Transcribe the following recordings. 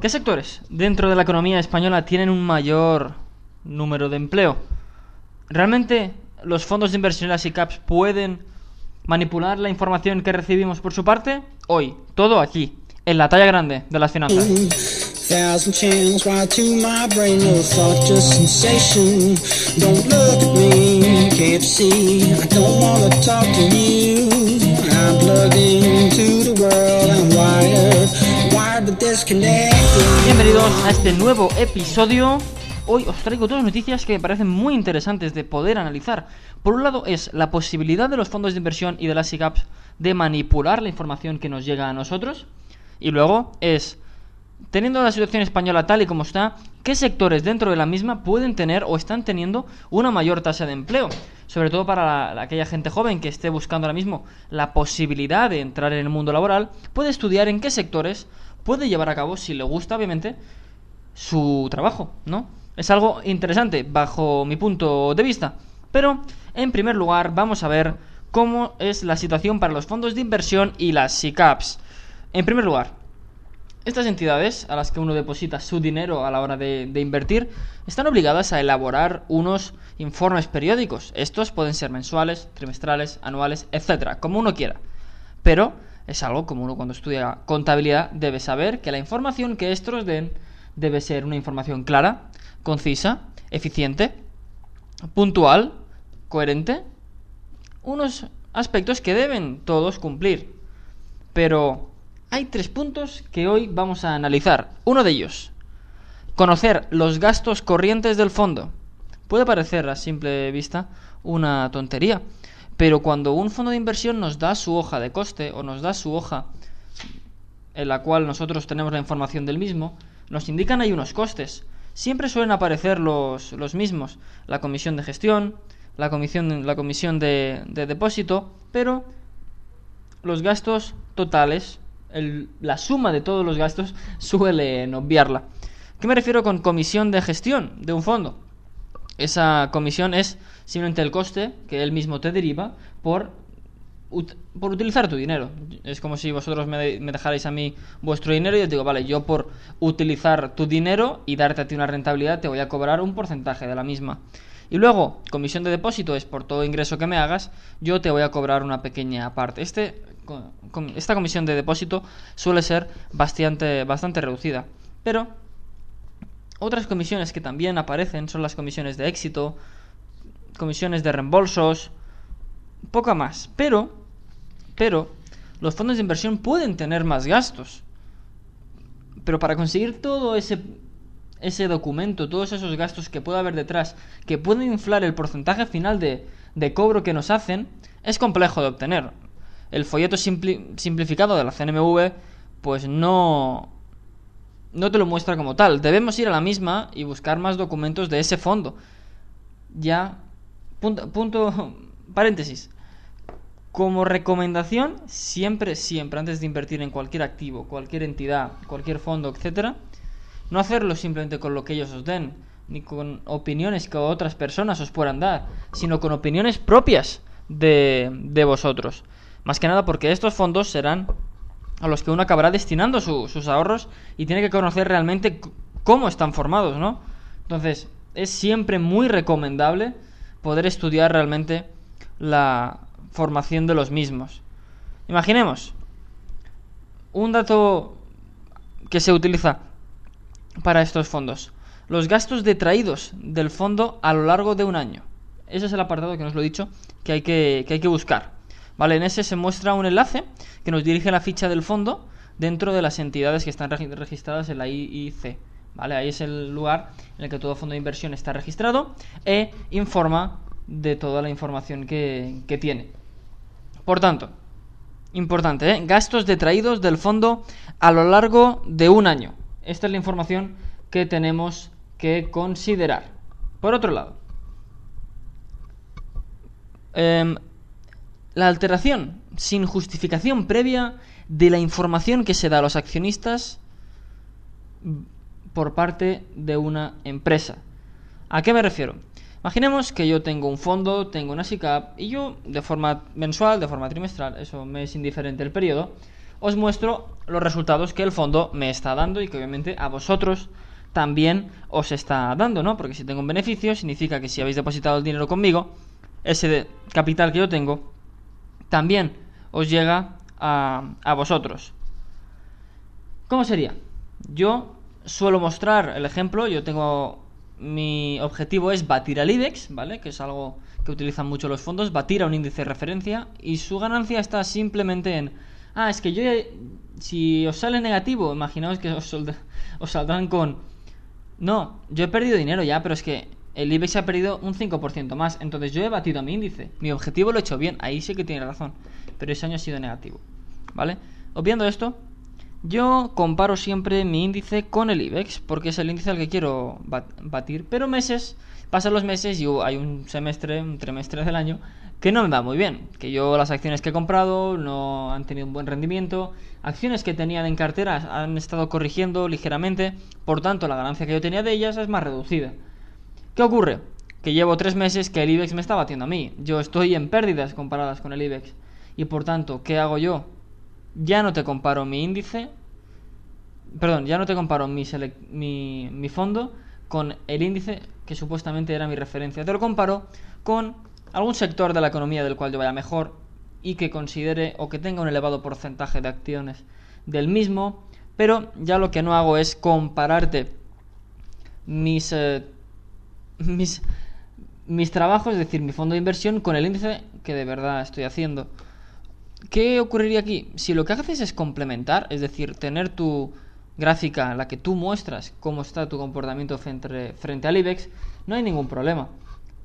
¿Qué sectores dentro de la economía española tienen un mayor número de empleo? ¿Realmente los fondos de inversión las ICAPs pueden manipular la información que recibimos por su parte? Hoy, todo aquí, en la talla grande de las finanzas. Into Bienvenidos a este nuevo episodio. Hoy os traigo dos noticias que me parecen muy interesantes de poder analizar. Por un lado es la posibilidad de los fondos de inversión y de las SICAPs de manipular la información que nos llega a nosotros. Y luego es teniendo la situación española tal y como está, ¿qué sectores dentro de la misma pueden tener o están teniendo una mayor tasa de empleo? Sobre todo para aquella gente joven que esté buscando ahora mismo la posibilidad de entrar en el mundo laboral, puede estudiar en qué sectores puede llevar a cabo, si le gusta, obviamente, su trabajo, ¿no? Es algo interesante bajo mi punto de vista. Pero, en primer lugar, vamos a ver cómo es la situación para los fondos de inversión y las SICAPs. En primer lugar, estas entidades a las que uno deposita su dinero a la hora de, invertir están obligadas a elaborar unos informes periódicos. Estos pueden ser mensuales, trimestrales, anuales, etcétera, como uno quiera. Pero es algo como uno cuando estudia contabilidad debe saber que la información que estos den debe ser una información clara, concisa, eficiente, puntual, coherente, unos aspectos que deben todos cumplir. Pero hay tres puntos que hoy vamos a analizar. Uno de ellos, conocer los gastos corrientes del fondo. Puede parecer a simple vista una tontería, pero cuando un fondo de inversión nos da su hoja de coste o nos da su hoja en la cual nosotros tenemos la información del mismo, nos indican ahí unos costes. Siempre suelen aparecer los, los mismos, la comisión de gestión, la comisión, la comisión de, de depósito, pero los gastos totales la suma de todos los gastos suele obviarla. ¿Qué me refiero con comisión de gestión de un fondo? Esa comisión es simplemente el coste que él mismo te deriva por, por utilizar tu dinero. Es como si vosotros me, me dejarais a mí vuestro dinero y os digo, vale, yo por utilizar tu dinero y darte a ti una rentabilidad te voy a cobrar un porcentaje de la misma. Y luego, comisión de depósito es por todo ingreso que me hagas, yo te voy a cobrar una pequeña parte. Este esta comisión de depósito suele ser bastante, bastante reducida. Pero otras comisiones que también aparecen son las comisiones de éxito, comisiones de reembolsos, poca más. Pero, pero, los fondos de inversión pueden tener más gastos. Pero para conseguir todo ese, ese documento, todos esos gastos que puede haber detrás, que pueden inflar el porcentaje final de, de cobro que nos hacen, es complejo de obtener el folleto simplificado de la CNMV pues no no te lo muestra como tal. Debemos ir a la misma y buscar más documentos de ese fondo. Ya punto, punto paréntesis. Como recomendación, siempre siempre antes de invertir en cualquier activo, cualquier entidad, cualquier fondo, etcétera, no hacerlo simplemente con lo que ellos os den, ni con opiniones que otras personas os puedan dar, sino con opiniones propias de, de vosotros. Más que nada porque estos fondos serán a los que uno acabará destinando sus ahorros y tiene que conocer realmente cómo están formados, ¿no? Entonces, es siempre muy recomendable poder estudiar realmente la formación de los mismos. Imaginemos un dato que se utiliza para estos fondos. Los gastos detraídos del fondo a lo largo de un año. Ese es el apartado que nos lo he dicho que hay que, que, hay que buscar. Vale, en ese se muestra un enlace que nos dirige a la ficha del fondo dentro de las entidades que están registradas en la IIC. ¿Vale? Ahí es el lugar en el que todo fondo de inversión está registrado e informa de toda la información que, tiene. Por tanto, importante, ¿eh? gastos detraídos del fondo a lo largo de un año. Esta es la información que tenemos que considerar. Por otro lado, eh, la alteración sin justificación previa de la información que se da a los accionistas por parte de una empresa. ¿A qué me refiero? Imaginemos que yo tengo un fondo, tengo una SICAP y yo de forma mensual, de forma trimestral, eso me es indiferente el periodo, os muestro los resultados que el fondo me está dando y que obviamente a vosotros también os está dando, ¿no? Porque si tengo un beneficio, significa que si habéis depositado el dinero conmigo, ese capital que yo tengo también os llega a, a vosotros. ¿Cómo sería? Yo suelo mostrar el ejemplo, yo tengo mi objetivo es batir al IBEX, ¿vale? Que es algo que utilizan mucho los fondos, batir a un índice de referencia y su ganancia está simplemente en, ah, es que yo, si os sale negativo, imaginaos que os, os saldrán con, no, yo he perdido dinero ya, pero es que el IBEX ha perdido un 5% más, entonces yo he batido mi índice, mi objetivo lo he hecho bien, ahí sí que tiene razón, pero ese año ha sido negativo, ¿vale? Obviando esto, yo comparo siempre mi índice con el IBEX, porque es el índice al que quiero batir. Pero meses, pasan los meses y hay un semestre, un trimestre del año que no me va muy bien. Que yo las acciones que he comprado no han tenido un buen rendimiento. Acciones que tenía en cartera han estado corrigiendo ligeramente. Por tanto, la ganancia que yo tenía de ellas es más reducida. ¿Qué ocurre? Que llevo tres meses que el IBEX me está batiendo a mí. Yo estoy en pérdidas comparadas con el IBEX. Y por tanto, ¿qué hago yo? ya no te comparo mi índice, perdón, ya no te comparo mi, mi, mi fondo con el índice que supuestamente era mi referencia. Te lo comparo con algún sector de la economía del cual yo vaya mejor y que considere o que tenga un elevado porcentaje de acciones del mismo, pero ya lo que no hago es compararte mis, eh, mis, mis trabajos, es decir, mi fondo de inversión con el índice que de verdad estoy haciendo. ¿Qué ocurriría aquí? Si lo que haces es complementar, es decir, tener tu gráfica en la que tú muestras cómo está tu comportamiento frente, frente al IBEX, no hay ningún problema.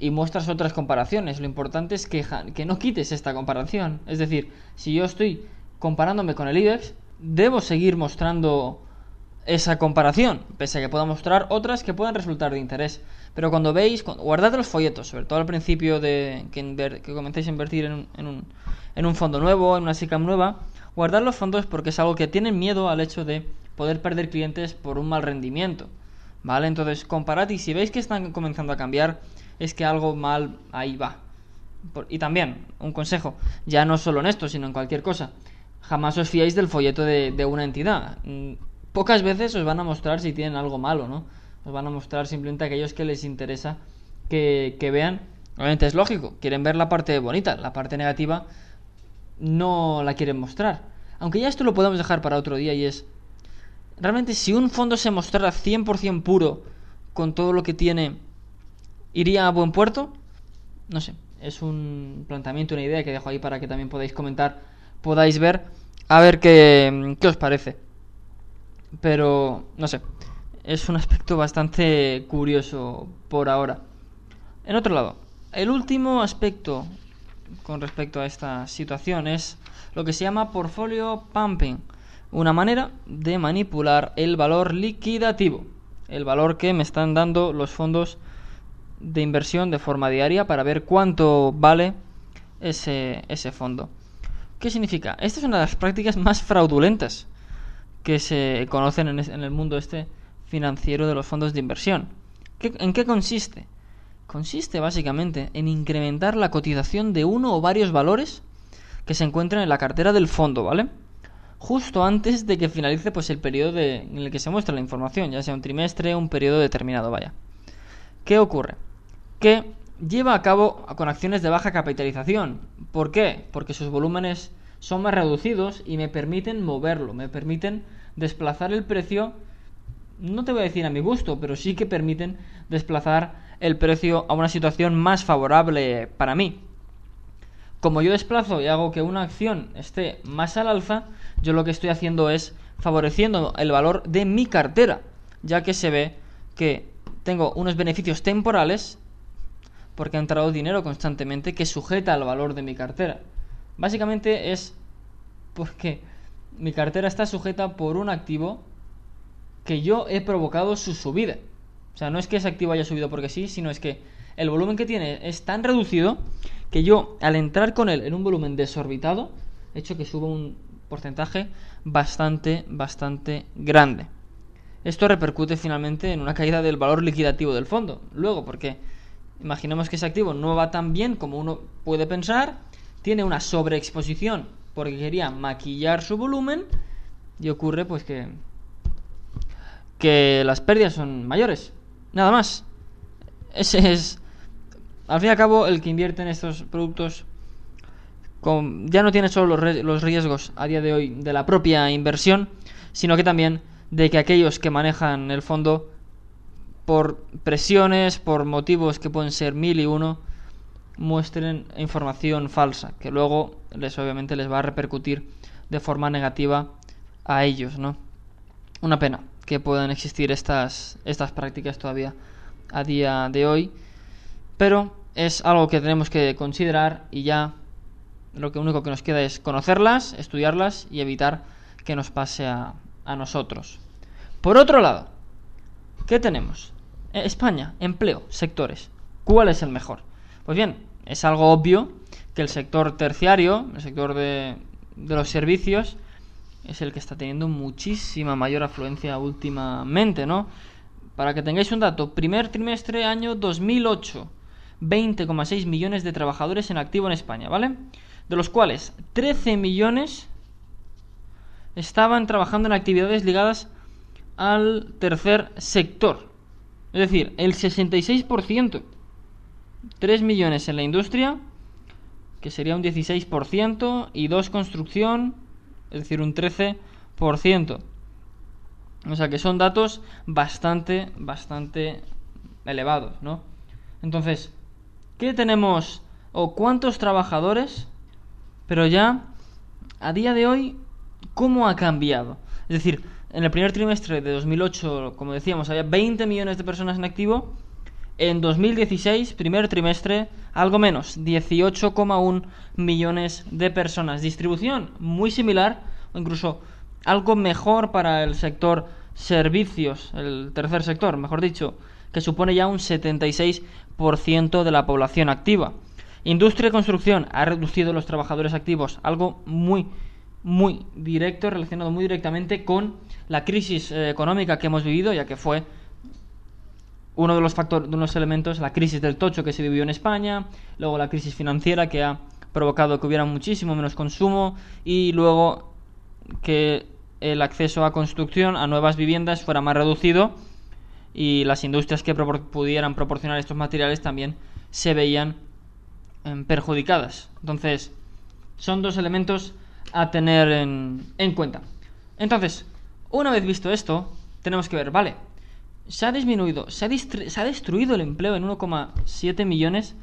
Y muestras otras comparaciones. Lo importante es que, que no quites esta comparación. Es decir, si yo estoy comparándome con el IBEX, debo seguir mostrando esa comparación, pese a que pueda mostrar otras que puedan resultar de interés. Pero cuando veis, guardad los folletos, sobre todo al principio de que, comencéis a invertir en un, en, un, fondo nuevo, en una SICAM nueva, guardad los fondos porque es algo que tienen miedo al hecho de poder perder clientes por un mal rendimiento. ¿Vale? Entonces comparad y si veis que están comenzando a cambiar, es que algo mal ahí va. y también, un consejo, ya no solo en esto, sino en cualquier cosa. Jamás os fiéis del folleto de, de una entidad pocas veces os van a mostrar si tienen algo malo, ¿no? Os van a mostrar simplemente aquellos que les interesa que, vean. Obviamente es lógico, quieren ver la parte bonita, la parte negativa no la quieren mostrar. Aunque ya esto lo podemos dejar para otro día y es... Realmente si un fondo se mostrara 100% puro con todo lo que tiene, ¿iría a buen puerto? No sé, es un planteamiento, una idea que dejo ahí para que también podáis comentar, podáis ver, a ver qué, qué os parece. Pero, no sé, es un aspecto bastante curioso por ahora. En otro lado, el último aspecto con respecto a esta situación es lo que se llama portfolio pumping, una manera de manipular el valor liquidativo, el valor que me están dando los fondos de inversión de forma diaria para ver cuánto vale ese, ese fondo. ¿Qué significa? Esta es una de las prácticas más fraudulentas que se conocen en, el mundo este financiero de los fondos de inversión. ¿En qué consiste? Consiste básicamente en incrementar la cotización de uno o varios valores que se encuentran en la cartera del fondo, ¿vale? Justo antes de que finalice pues el periodo en el que se muestra la información, ya sea un trimestre o un periodo determinado, vaya. ¿Qué ocurre? Que lleva a cabo con acciones de baja capitalización. ¿Por qué? Porque sus volúmenes son más reducidos y me permiten moverlo, me permiten desplazar el precio, no te voy a decir a mi gusto, pero sí que permiten desplazar el precio a una situación más favorable para mí. Como yo desplazo y hago que una acción esté más al alza, yo lo que estoy haciendo es favoreciendo el valor de mi cartera, ya que se ve que tengo unos beneficios temporales porque ha entrado dinero constantemente que sujeta al valor de mi cartera. Básicamente es porque mi cartera está sujeta por un activo que yo he provocado su subida. O sea, no es que ese activo haya subido porque sí, sino es que el volumen que tiene es tan reducido que yo, al entrar con él en un volumen desorbitado, he hecho que suba un porcentaje bastante, bastante grande. Esto repercute finalmente en una caída del valor liquidativo del fondo. Luego, porque imaginemos que ese activo no va tan bien como uno puede pensar, tiene una sobreexposición porque quería maquillar su volumen y ocurre pues que que las pérdidas son mayores. Nada más. Ese es al fin y al cabo el que invierte en estos productos ya no tiene solo los, los riesgos a día de hoy de la propia inversión, sino que también de que aquellos que manejan el fondo por presiones, por motivos que pueden ser mil y uno, muestren información falsa, que luego les obviamente les va a repercutir de forma negativa a ellos, ¿no? Una pena que puedan existir estas, estas prácticas todavía a día de hoy, pero es algo que tenemos que considerar y ya lo que único que nos queda es conocerlas, estudiarlas y evitar que nos pase a, a nosotros. Por otro lado, ¿qué tenemos? Eh, España, empleo, sectores. ¿Cuál es el mejor? Pues bien, es algo obvio que el sector terciario, el sector de, de los servicios, es el que está teniendo muchísima mayor afluencia últimamente, ¿no? Para que tengáis un dato, primer trimestre año 2008, 20,6 millones de trabajadores en activo en España, ¿vale? De los cuales 13 millones estaban trabajando en actividades ligadas al tercer sector. Es decir, el 66%. 3 millones en la industria, que sería un 16%, y 2 construcción, es decir, un 13%. O sea que son datos bastante, bastante elevados, ¿no? Entonces, ¿qué tenemos o cuántos trabajadores? Pero ya, a día de hoy, ¿cómo ha cambiado? Es decir, en el primer trimestre de 2008, como decíamos, había 20 millones de personas en activo. En 2016, primer trimestre, algo menos, 18,1 millones de personas. Distribución muy similar, o incluso algo mejor para el sector servicios, el tercer sector, mejor dicho, que supone ya un 76% de la población activa. Industria y construcción ha reducido los trabajadores activos, algo muy, muy directo, relacionado muy directamente con la crisis eh, económica que hemos vivido, ya que fue uno de los factores, de los elementos, la crisis del tocho que se vivió en España, luego la crisis financiera que ha provocado que hubiera muchísimo menos consumo y luego que el acceso a construcción, a nuevas viviendas fuera más reducido y las industrias que pudieran proporcionar estos materiales también se veían em, perjudicadas. Entonces, son dos elementos a tener en, en cuenta. Entonces, una vez visto esto, tenemos que ver, vale, se ha disminuido, se ha, destruido el empleo en 1,7 millones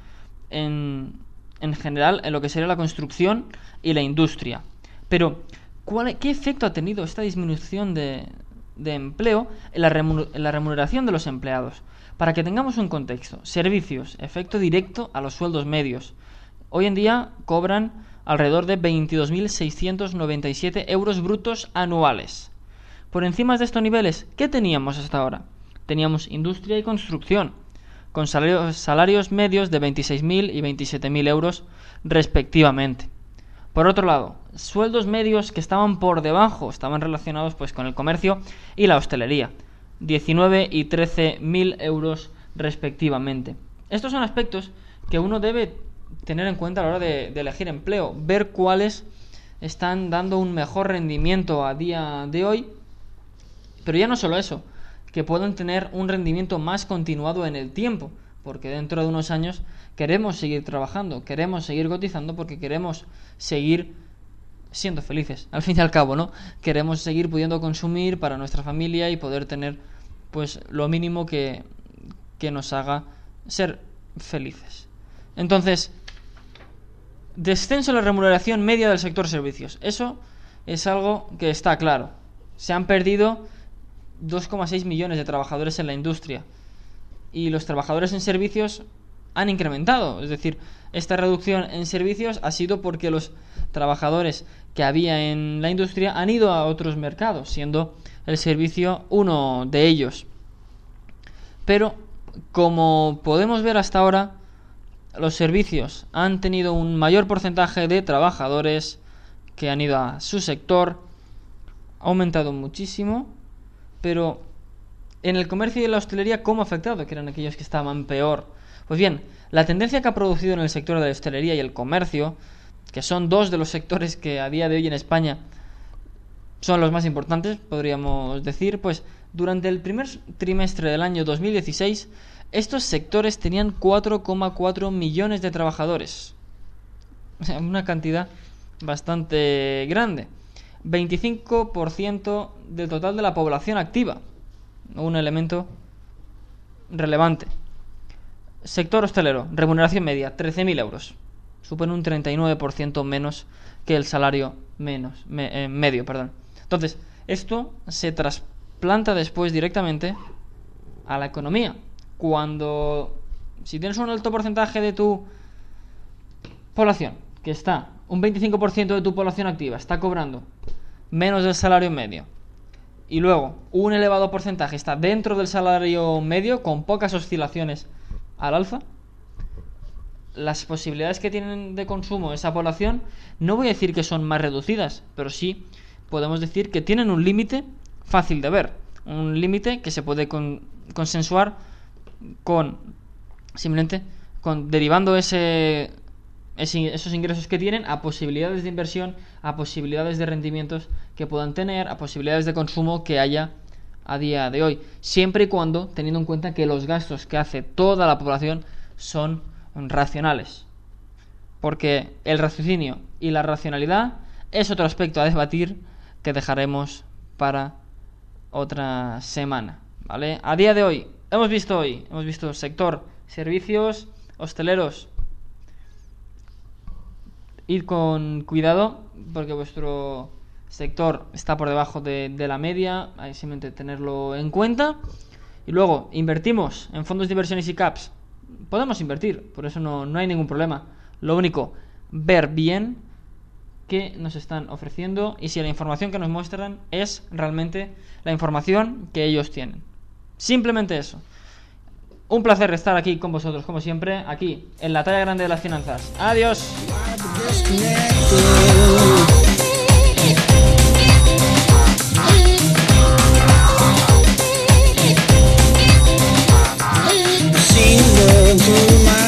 en, en general en lo que sería la construcción y la industria. Pero, ¿cuál, ¿qué efecto ha tenido esta disminución de, de empleo en la, en la remuneración de los empleados? Para que tengamos un contexto, servicios, efecto directo a los sueldos medios. Hoy en día cobran alrededor de 22.697 euros brutos anuales. Por encima de estos niveles, ¿qué teníamos hasta ahora? Teníamos industria y construcción, con salarios, medios de 26.000 y 27.000 euros respectivamente. Por otro lado, sueldos medios que estaban por debajo, estaban relacionados pues con el comercio y la hostelería, 19 y 13.000 euros respectivamente. Estos son aspectos que uno debe tener en cuenta a la hora de elegir empleo, ver cuáles están dando un mejor rendimiento a día de hoy, pero ya no solo eso, que puedan tener un rendimiento más continuado en el tiempo, porque dentro de unos años queremos seguir trabajando, queremos seguir cotizando porque queremos seguir siendo felices, al fin y al cabo, ¿no? Queremos seguir pudiendo consumir para nuestra familia y poder tener pues lo mínimo que, que nos haga ser felices. Entonces, descenso en la remuneración media del sector servicios. Eso es algo que está claro. Se han perdido 2,6 millones de trabajadores en la industria y los trabajadores en servicios han incrementado. Es decir, esta reducción en servicios ha sido porque los trabajadores que había en la industria han ido a otros mercados, siendo el servicio uno de ellos. Pero, como podemos ver hasta ahora, los servicios han tenido un mayor porcentaje de trabajadores que han ido a su sector, ha aumentado muchísimo, pero en el comercio y en la hostelería, ¿cómo ha afectado? Que eran aquellos que estaban peor. Pues bien, la tendencia que ha producido en el sector de la hostelería y el comercio, que son dos de los sectores que a día de hoy en España son los más importantes, podríamos decir, pues durante el primer trimestre del año 2016, estos sectores tenían 4,4 millones de trabajadores. O sea, una cantidad bastante grande. 25% del total de la población activa. Un elemento relevante. Sector hostelero, remuneración media, 13.000 euros. Supone un 39% menos que el salario menos, eh, medio. Perdón. Entonces, esto se trasplanta después directamente a la economía. Cuando, si tienes un alto porcentaje de tu población que está, un 25% de tu población activa está cobrando menos del salario medio, y luego un elevado porcentaje está dentro del salario medio con pocas oscilaciones al alza, las posibilidades que tienen de consumo esa población no voy a decir que son más reducidas, pero sí podemos decir que tienen un límite fácil de ver, un límite que se puede consensuar con simplemente con derivando ese esos ingresos que tienen a posibilidades de inversión, a posibilidades de rendimientos que puedan tener, a posibilidades de consumo que haya a día de hoy, siempre y cuando teniendo en cuenta que los gastos que hace toda la población son racionales. Porque el raciocinio y la racionalidad es otro aspecto a debatir que dejaremos para otra semana, ¿vale? A día de hoy hemos visto hoy, hemos visto sector servicios hosteleros ir con cuidado porque vuestro sector está por debajo de, la media, hay simplemente tenerlo en cuenta. Y luego, invertimos en fondos de inversiones y caps. Podemos invertir, por eso no, no hay ningún problema. Lo único, ver bien qué nos están ofreciendo y si la información que nos muestran es realmente la información que ellos tienen. Simplemente eso. Un placer estar aquí con vosotros, como siempre, aquí, en la talla grande de las finanzas. Adiós. Through my